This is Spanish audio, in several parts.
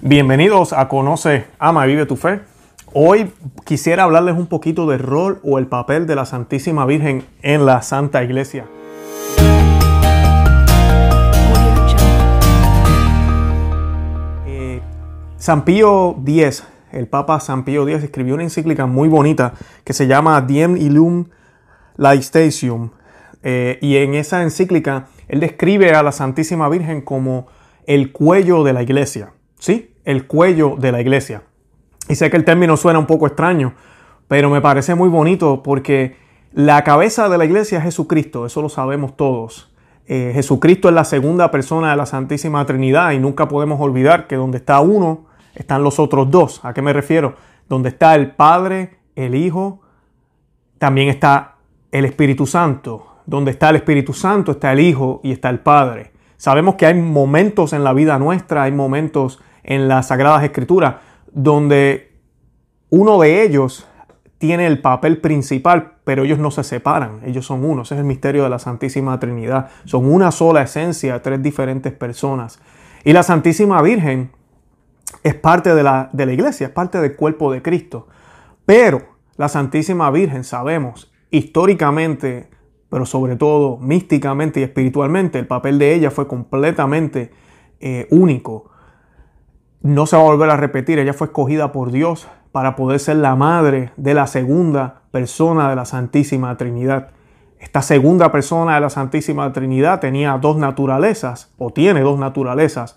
Bienvenidos a Conoce, Ama y Vive tu Fe. Hoy quisiera hablarles un poquito del rol o el papel de la Santísima Virgen en la Santa Iglesia. Eh, San Pío X, el Papa San Pío X, escribió una encíclica muy bonita que se llama Diem Illum Laictatium. Eh, y en esa encíclica él describe a la Santísima Virgen como el cuello de la iglesia. ¿Sí? El cuello de la iglesia. Y sé que el término suena un poco extraño, pero me parece muy bonito porque la cabeza de la iglesia es Jesucristo, eso lo sabemos todos. Eh, Jesucristo es la segunda persona de la Santísima Trinidad y nunca podemos olvidar que donde está uno, están los otros dos. ¿A qué me refiero? Donde está el Padre, el Hijo, también está el Espíritu Santo. Donde está el Espíritu Santo está el Hijo y está el Padre. Sabemos que hay momentos en la vida nuestra, hay momentos en las Sagradas Escrituras donde uno de ellos tiene el papel principal, pero ellos no se separan, ellos son uno. Ese es el misterio de la Santísima Trinidad. Son una sola esencia, tres diferentes personas. Y la Santísima Virgen es parte de la, de la iglesia, es parte del cuerpo de Cristo. Pero la Santísima Virgen, sabemos, históricamente, pero sobre todo místicamente y espiritualmente, el papel de ella fue completamente eh, único. No se va a volver a repetir, ella fue escogida por Dios para poder ser la madre de la segunda persona de la Santísima Trinidad. Esta segunda persona de la Santísima Trinidad tenía dos naturalezas, o tiene dos naturalezas,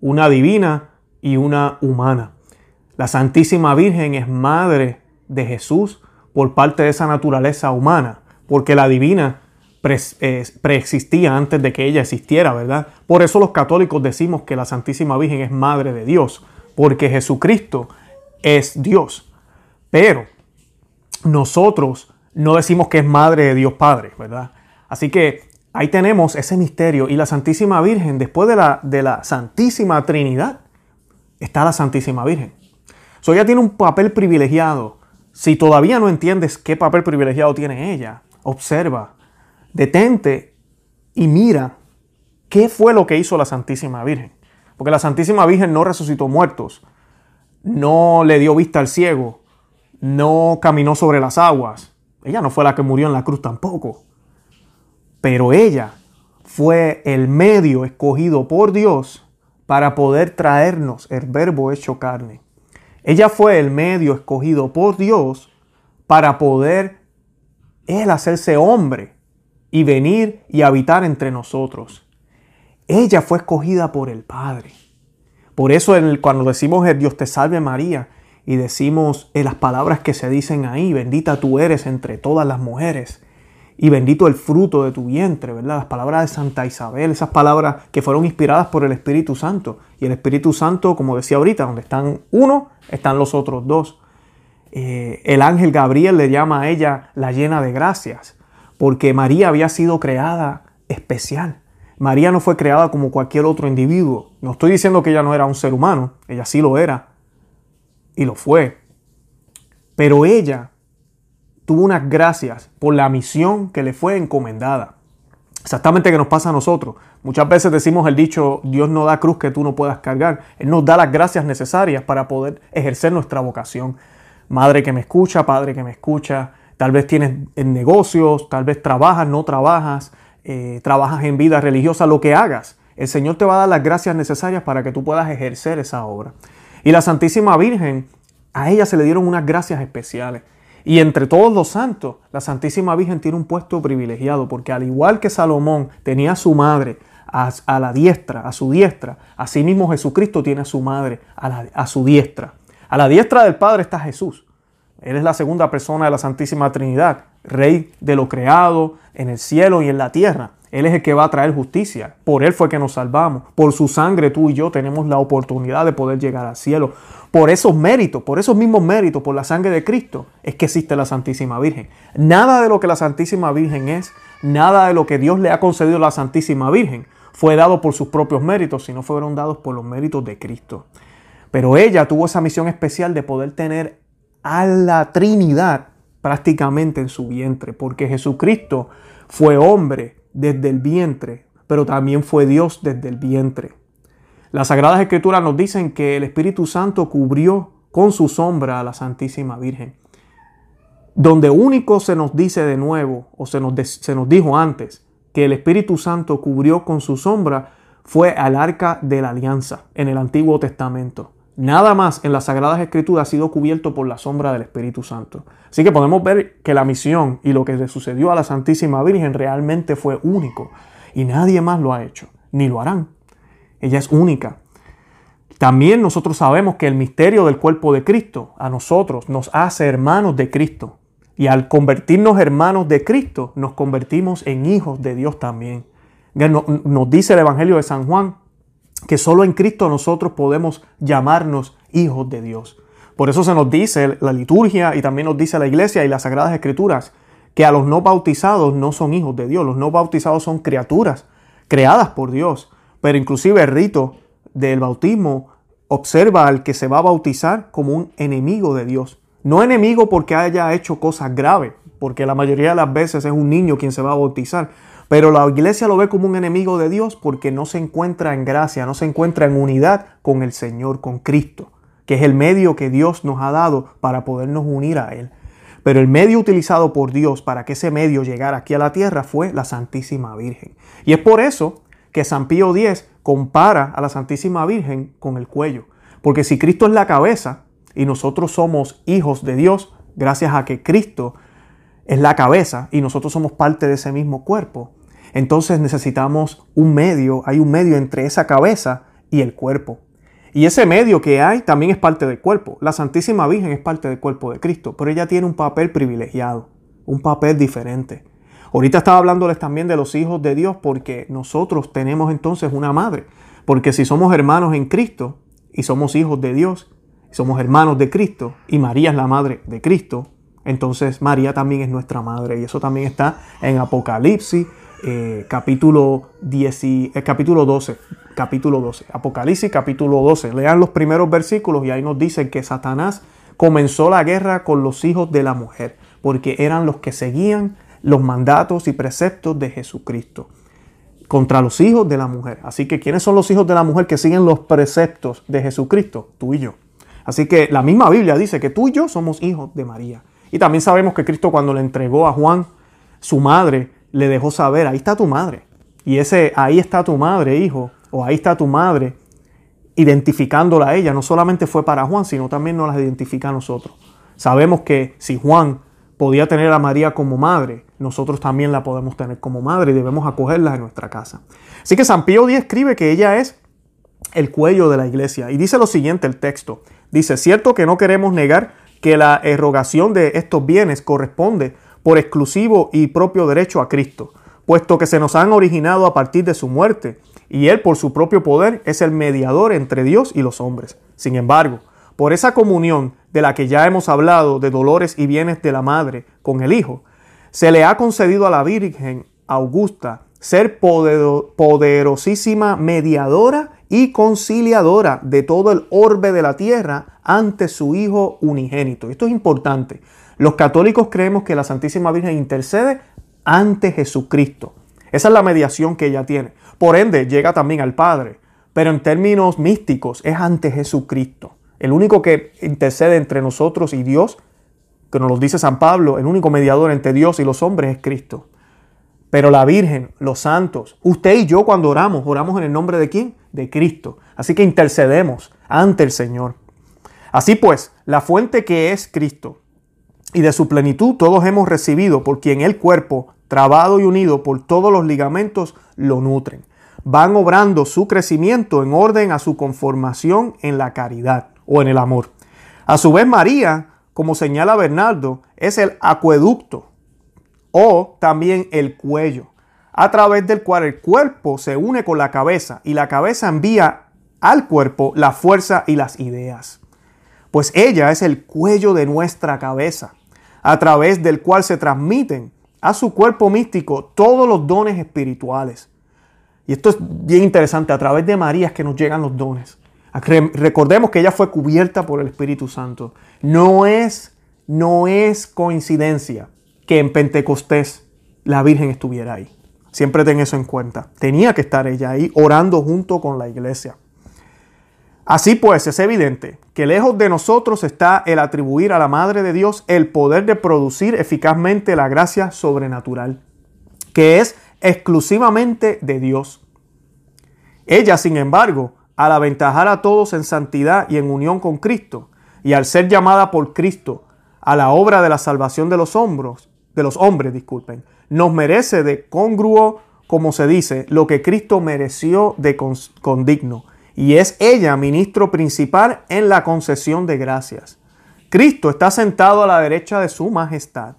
una divina y una humana. La Santísima Virgen es madre de Jesús por parte de esa naturaleza humana, porque la divina eh, preexistía antes de que ella existiera, ¿verdad? Por eso los católicos decimos que la Santísima Virgen es madre de Dios, porque Jesucristo es Dios. Pero nosotros no decimos que es madre de Dios Padre, ¿verdad? Así que ahí tenemos ese misterio y la Santísima Virgen, después de la, de la Santísima Trinidad, está la Santísima Virgen. So ella tiene un papel privilegiado. Si todavía no entiendes qué papel privilegiado tiene ella, observa, detente y mira qué fue lo que hizo la Santísima Virgen. Porque la Santísima Virgen no resucitó muertos, no le dio vista al ciego, no caminó sobre las aguas. Ella no fue la que murió en la cruz tampoco. Pero ella fue el medio escogido por Dios para poder traernos el verbo hecho carne. Ella fue el medio escogido por Dios para poder Él hacerse hombre y venir y habitar entre nosotros. Ella fue escogida por el Padre. Por eso cuando decimos el Dios te salve María y decimos en las palabras que se dicen ahí, bendita tú eres entre todas las mujeres y bendito el fruto de tu vientre, ¿verdad? Las palabras de Santa Isabel, esas palabras que fueron inspiradas por el Espíritu Santo. Y el Espíritu Santo, como decía ahorita, donde están uno, están los otros dos. Eh, el ángel Gabriel le llama a ella la llena de gracias, porque María había sido creada especial. María no fue creada como cualquier otro individuo. No estoy diciendo que ella no era un ser humano, ella sí lo era. Y lo fue. Pero ella tuvo unas gracias por la misión que le fue encomendada. Exactamente que nos pasa a nosotros. Muchas veces decimos el dicho, Dios no da cruz que tú no puedas cargar. Él nos da las gracias necesarias para poder ejercer nuestra vocación. Madre que me escucha, padre que me escucha, tal vez tienes negocios, tal vez trabajas, no trabajas, eh, trabajas en vida religiosa, lo que hagas, el Señor te va a dar las gracias necesarias para que tú puedas ejercer esa obra. Y la Santísima Virgen, a ella se le dieron unas gracias especiales. Y entre todos los santos, la Santísima Virgen tiene un puesto privilegiado, porque al igual que Salomón tenía a su madre a, la diestra, a su diestra, asimismo Jesucristo tiene a su madre a, a su diestra. A la diestra del Padre está Jesús. Él es la segunda persona de la Santísima Trinidad, Rey de lo creado en el cielo y en la tierra. Él es el que va a traer justicia. Por Él fue que nos salvamos. Por su sangre tú y yo tenemos la oportunidad de poder llegar al cielo. Por esos méritos, por esos mismos méritos, por la sangre de Cristo, es que existe la Santísima Virgen. Nada de lo que la Santísima Virgen es, nada de lo que Dios le ha concedido a la Santísima Virgen fue dado por sus propios méritos, sino fueron dados por los méritos de Cristo. Pero ella tuvo esa misión especial de poder tener a la Trinidad prácticamente en su vientre, porque Jesucristo fue hombre desde el vientre, pero también fue Dios desde el vientre. Las Sagradas Escrituras nos dicen que el Espíritu Santo cubrió con su sombra a la Santísima Virgen. Donde único se nos dice de nuevo, o se nos, se nos dijo antes, que el Espíritu Santo cubrió con su sombra fue al arca de la alianza en el Antiguo Testamento. Nada más en las Sagradas Escrituras ha sido cubierto por la sombra del Espíritu Santo. Así que podemos ver que la misión y lo que le sucedió a la Santísima Virgen realmente fue único. Y nadie más lo ha hecho, ni lo harán. Ella es única. También nosotros sabemos que el misterio del cuerpo de Cristo a nosotros nos hace hermanos de Cristo. Y al convertirnos hermanos de Cristo, nos convertimos en hijos de Dios también. Nos dice el Evangelio de San Juan que solo en Cristo nosotros podemos llamarnos hijos de Dios. Por eso se nos dice la liturgia y también nos dice la iglesia y las sagradas escrituras que a los no bautizados no son hijos de Dios, los no bautizados son criaturas creadas por Dios, pero inclusive el rito del bautismo observa al que se va a bautizar como un enemigo de Dios. No enemigo porque haya hecho cosas graves, porque la mayoría de las veces es un niño quien se va a bautizar, pero la iglesia lo ve como un enemigo de Dios porque no se encuentra en gracia, no se encuentra en unidad con el Señor, con Cristo, que es el medio que Dios nos ha dado para podernos unir a Él. Pero el medio utilizado por Dios para que ese medio llegara aquí a la tierra fue la Santísima Virgen. Y es por eso que San Pío X compara a la Santísima Virgen con el cuello. Porque si Cristo es la cabeza y nosotros somos hijos de Dios, gracias a que Cristo es la cabeza y nosotros somos parte de ese mismo cuerpo, entonces necesitamos un medio, hay un medio entre esa cabeza y el cuerpo. Y ese medio que hay también es parte del cuerpo. La Santísima Virgen es parte del cuerpo de Cristo, pero ella tiene un papel privilegiado, un papel diferente. Ahorita estaba hablándoles también de los hijos de Dios porque nosotros tenemos entonces una madre. Porque si somos hermanos en Cristo y somos hijos de Dios, somos hermanos de Cristo y María es la madre de Cristo, entonces María también es nuestra madre. Y eso también está en Apocalipsis eh, capítulo, 10, eh, capítulo 12. Capítulo 12. Apocalipsis capítulo 12. Lean los primeros versículos y ahí nos dicen que Satanás comenzó la guerra con los hijos de la mujer, porque eran los que seguían los mandatos y preceptos de Jesucristo contra los hijos de la mujer. Así que, ¿quiénes son los hijos de la mujer que siguen los preceptos de Jesucristo? Tú y yo. Así que la misma Biblia dice que tú y yo somos hijos de María. Y también sabemos que Cristo cuando le entregó a Juan, su madre, le dejó saber, ahí está tu madre. Y ese, ahí está tu madre, hijo, o ahí está tu madre, identificándola a ella, no solamente fue para Juan, sino también nos la identifica a nosotros. Sabemos que si Juan podía tener a María como madre, nosotros también la podemos tener como madre y debemos acogerla en nuestra casa. Así que San Pío X escribe que ella es el cuello de la iglesia. Y dice lo siguiente el texto. Dice, cierto que no queremos negar que la erogación de estos bienes corresponde por exclusivo y propio derecho a Cristo, puesto que se nos han originado a partir de su muerte, y Él por su propio poder es el mediador entre Dios y los hombres. Sin embargo, por esa comunión de la que ya hemos hablado de dolores y bienes de la Madre con el Hijo, se le ha concedido a la Virgen Augusta ser poderosísima mediadora y conciliadora de todo el orbe de la tierra ante su Hijo unigénito. Esto es importante los católicos creemos que la Santísima Virgen intercede ante Jesucristo. Esa es la mediación que ella tiene. Por ende, llega también al Padre. Pero en términos místicos, es ante Jesucristo. El único que intercede entre nosotros y Dios, que nos lo dice San Pablo, el único mediador entre Dios y los hombres es Cristo. Pero la Virgen, los santos, usted y yo cuando oramos, oramos en el nombre de quién? De Cristo. Así que intercedemos ante el Señor. Así pues, la fuente que es Cristo, y de su plenitud todos hemos recibido, por quien el cuerpo, trabado y unido por todos los ligamentos, lo nutren. Van obrando su crecimiento en orden a su conformación en la caridad o en el amor. A su vez, María, como señala Bernardo, es el acueducto o también el cuello, a través del cual el cuerpo se une con la cabeza y la cabeza envía al cuerpo la fuerza y las ideas. Pues ella es el cuello de nuestra cabeza a través del cual se transmiten a su cuerpo místico todos los dones espirituales. Y esto es bien interesante, a través de María que nos llegan los dones. Recordemos que ella fue cubierta por el Espíritu Santo. No es, no es coincidencia que en Pentecostés la Virgen estuviera ahí. Siempre ten eso en cuenta. Tenía que estar ella ahí orando junto con la iglesia. Así pues, es evidente que lejos de nosotros está el atribuir a la Madre de Dios el poder de producir eficazmente la gracia sobrenatural, que es exclusivamente de Dios. Ella, sin embargo, al aventajar a todos en santidad y en unión con Cristo, y al ser llamada por Cristo a la obra de la salvación de los hombros, de los hombres, disculpen, nos merece de congruo, como se dice, lo que Cristo mereció de condigno, y es ella ministro principal en la concesión de gracias. Cristo está sentado a la derecha de su majestad,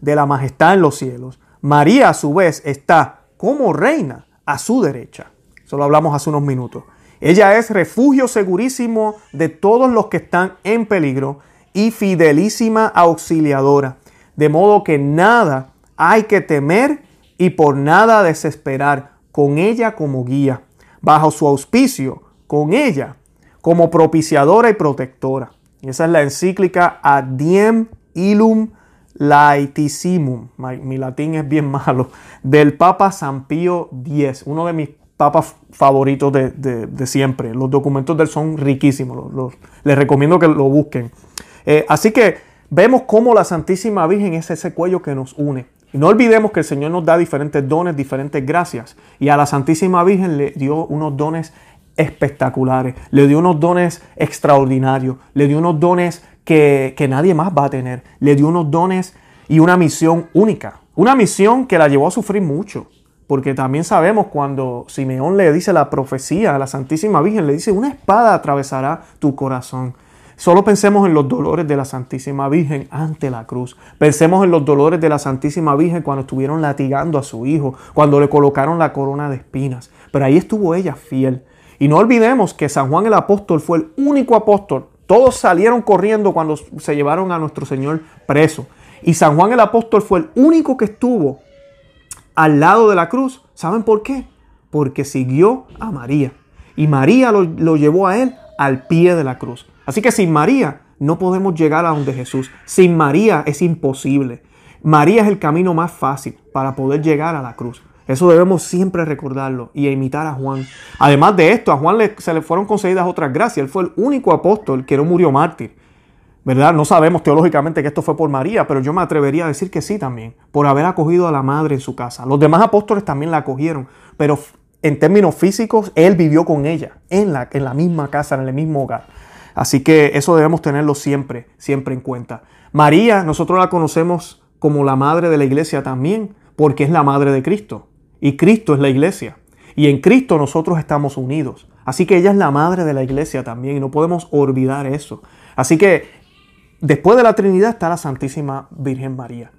de la majestad en los cielos. María a su vez está como reina a su derecha. Solo hablamos hace unos minutos. Ella es refugio segurísimo de todos los que están en peligro y fidelísima auxiliadora. De modo que nada hay que temer y por nada desesperar, con ella como guía, bajo su auspicio, con ella como propiciadora y protectora. Y esa es la encíclica Adiem Illum Laitissimum, mi latín es bien malo, del Papa San Pío X, uno de mis papas favoritos de, siempre. Los documentos de él son riquísimos, les recomiendo que lo busquen. Eh, así que vemos cómo la Santísima Virgen es ese cuello que nos une. Y no olvidemos que el Señor nos da diferentes dones, diferentes gracias. Y a la Santísima Virgen le dio unos dones espectaculares, le dio unos dones extraordinarios, le dio unos dones que, que nadie más va a tener, le dio unos dones y una misión única, una misión que la llevó a sufrir mucho, porque también sabemos cuando Simeón le dice la profecía a la Santísima Virgen, le dice, una espada atravesará tu corazón. Solo pensemos en los dolores de la Santísima Virgen ante la cruz. Pensemos en los dolores de la Santísima Virgen cuando estuvieron latigando a su hijo, cuando le colocaron la corona de espinas. Pero ahí estuvo ella fiel. Y no olvidemos que San Juan el apóstol fue el único apóstol. Todos salieron corriendo cuando se llevaron a nuestro Señor preso. Y San Juan el apóstol fue el único que estuvo al lado de la cruz. ¿Saben por qué? Porque siguió a María. Y María lo, llevó a él al pie de la cruz. Así que sin María no podemos llegar a donde Jesús. Sin María es imposible. María es el camino más fácil para poder llegar a la cruz. Eso debemos siempre recordarlo y imitar a Juan. Además de esto, a Juan se le fueron concedidas otras gracias. Él fue el único apóstol que no murió mártir. ¿Verdad? No sabemos teológicamente que esto fue por María, pero yo me atrevería a decir que sí también, por haber acogido a la madre en su casa. Los demás apóstoles también la acogieron, pero en términos físicos, él vivió con ella, en la, en la misma casa, en el mismo hogar. Así que eso debemos tenerlo siempre, siempre en cuenta. María, nosotros la conocemos como la madre de la iglesia también, porque es la madre de Cristo. Y Cristo es la iglesia. Y en Cristo nosotros estamos unidos. Así que ella es la madre de la iglesia también y no podemos olvidar eso. Así que después de la Trinidad está la Santísima Virgen María.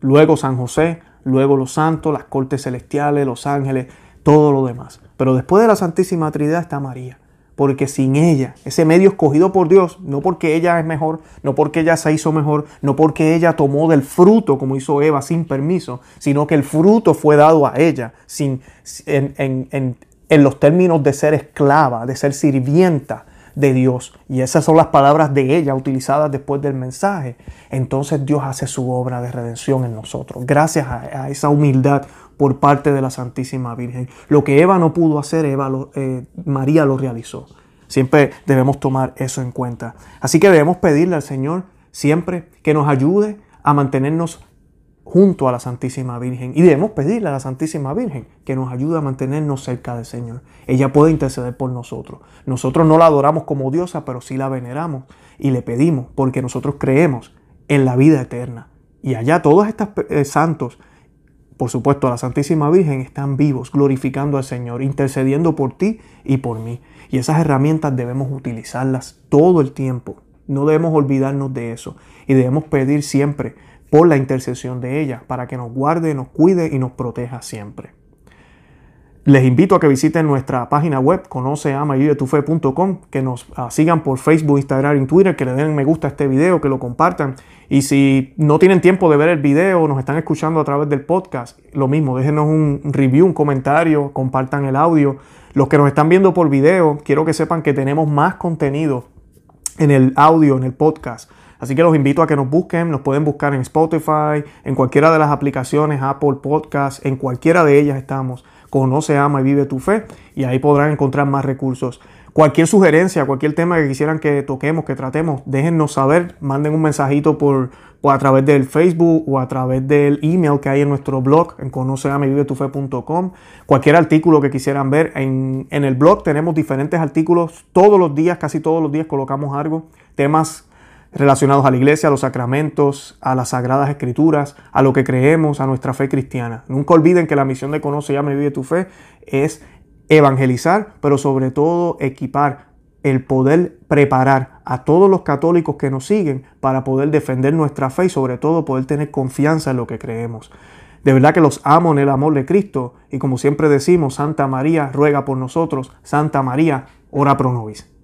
Luego San José, luego los santos, las cortes celestiales, los ángeles, todo lo demás. Pero después de la Santísima Trinidad está María porque sin ella, ese medio escogido por Dios, no porque ella es mejor, no porque ella se hizo mejor, no porque ella tomó del fruto como hizo Eva sin permiso, sino que el fruto fue dado a ella sin, en, los términos de ser esclava, de ser sirvienta de Dios. Y esas son las palabras de ella utilizadas después del mensaje. Entonces Dios hace su obra de redención en nosotros. Gracias a esa humildad por parte de la Santísima Virgen. Lo que Eva no pudo hacer, Eva eh, María lo realizó. Siempre debemos tomar eso en cuenta. Así que debemos pedirle al Señor siempre que nos ayude a mantenernos junto a la Santísima Virgen. Y debemos pedirle a la Santísima Virgen que nos ayude a mantenernos cerca del Señor. Ella puede interceder por nosotros. Nosotros no la adoramos como diosa, pero sí la veneramos y le pedimos porque nosotros creemos en la vida eterna. Y allá todos estos eh, santos por supuesto, a la Santísima Virgen están vivos, glorificando al Señor, intercediendo por ti y por mí. Y esas herramientas debemos utilizarlas todo el tiempo. No debemos olvidarnos de eso. Y debemos pedir siempre por la intercesión de ella, para que nos guarde, nos cuide y nos proteja siempre. Les invito a que visiten nuestra página web conoce que nos ah, sigan por Facebook, Instagram y Twitter, que le den me gusta a este video, que lo compartan. Y si no tienen tiempo de ver el video, nos están escuchando a través del podcast, lo mismo, déjenos un review, un comentario, compartan el audio. Los que nos están viendo por video, quiero que sepan que tenemos más contenido en el audio, en el podcast. Así que los invito a que nos busquen, nos pueden buscar en Spotify, en cualquiera de las aplicaciones, Apple Podcasts, en cualquiera de ellas estamos. Conoce, ama y vive tu fe y ahí podrán encontrar más recursos. Cualquier sugerencia, cualquier tema que quisieran que toquemos, que tratemos, déjennos saber, manden un mensajito por, o a través del Facebook o a través del email que hay en nuestro blog en conoceamevivetufe.com. Cualquier artículo que quisieran ver en, en el blog tenemos diferentes artículos todos los días, casi todos los días colocamos algo, temas relacionados a la iglesia, a los sacramentos, a las sagradas escrituras, a lo que creemos, a nuestra fe cristiana. Nunca olviden que la misión de Conoce y Vive tu Fe es evangelizar, pero sobre todo equipar el poder preparar a todos los católicos que nos siguen para poder defender nuestra fe y sobre todo poder tener confianza en lo que creemos. De verdad que los amo en el amor de Cristo y como siempre decimos, Santa María ruega por nosotros, Santa María ora pro nobis.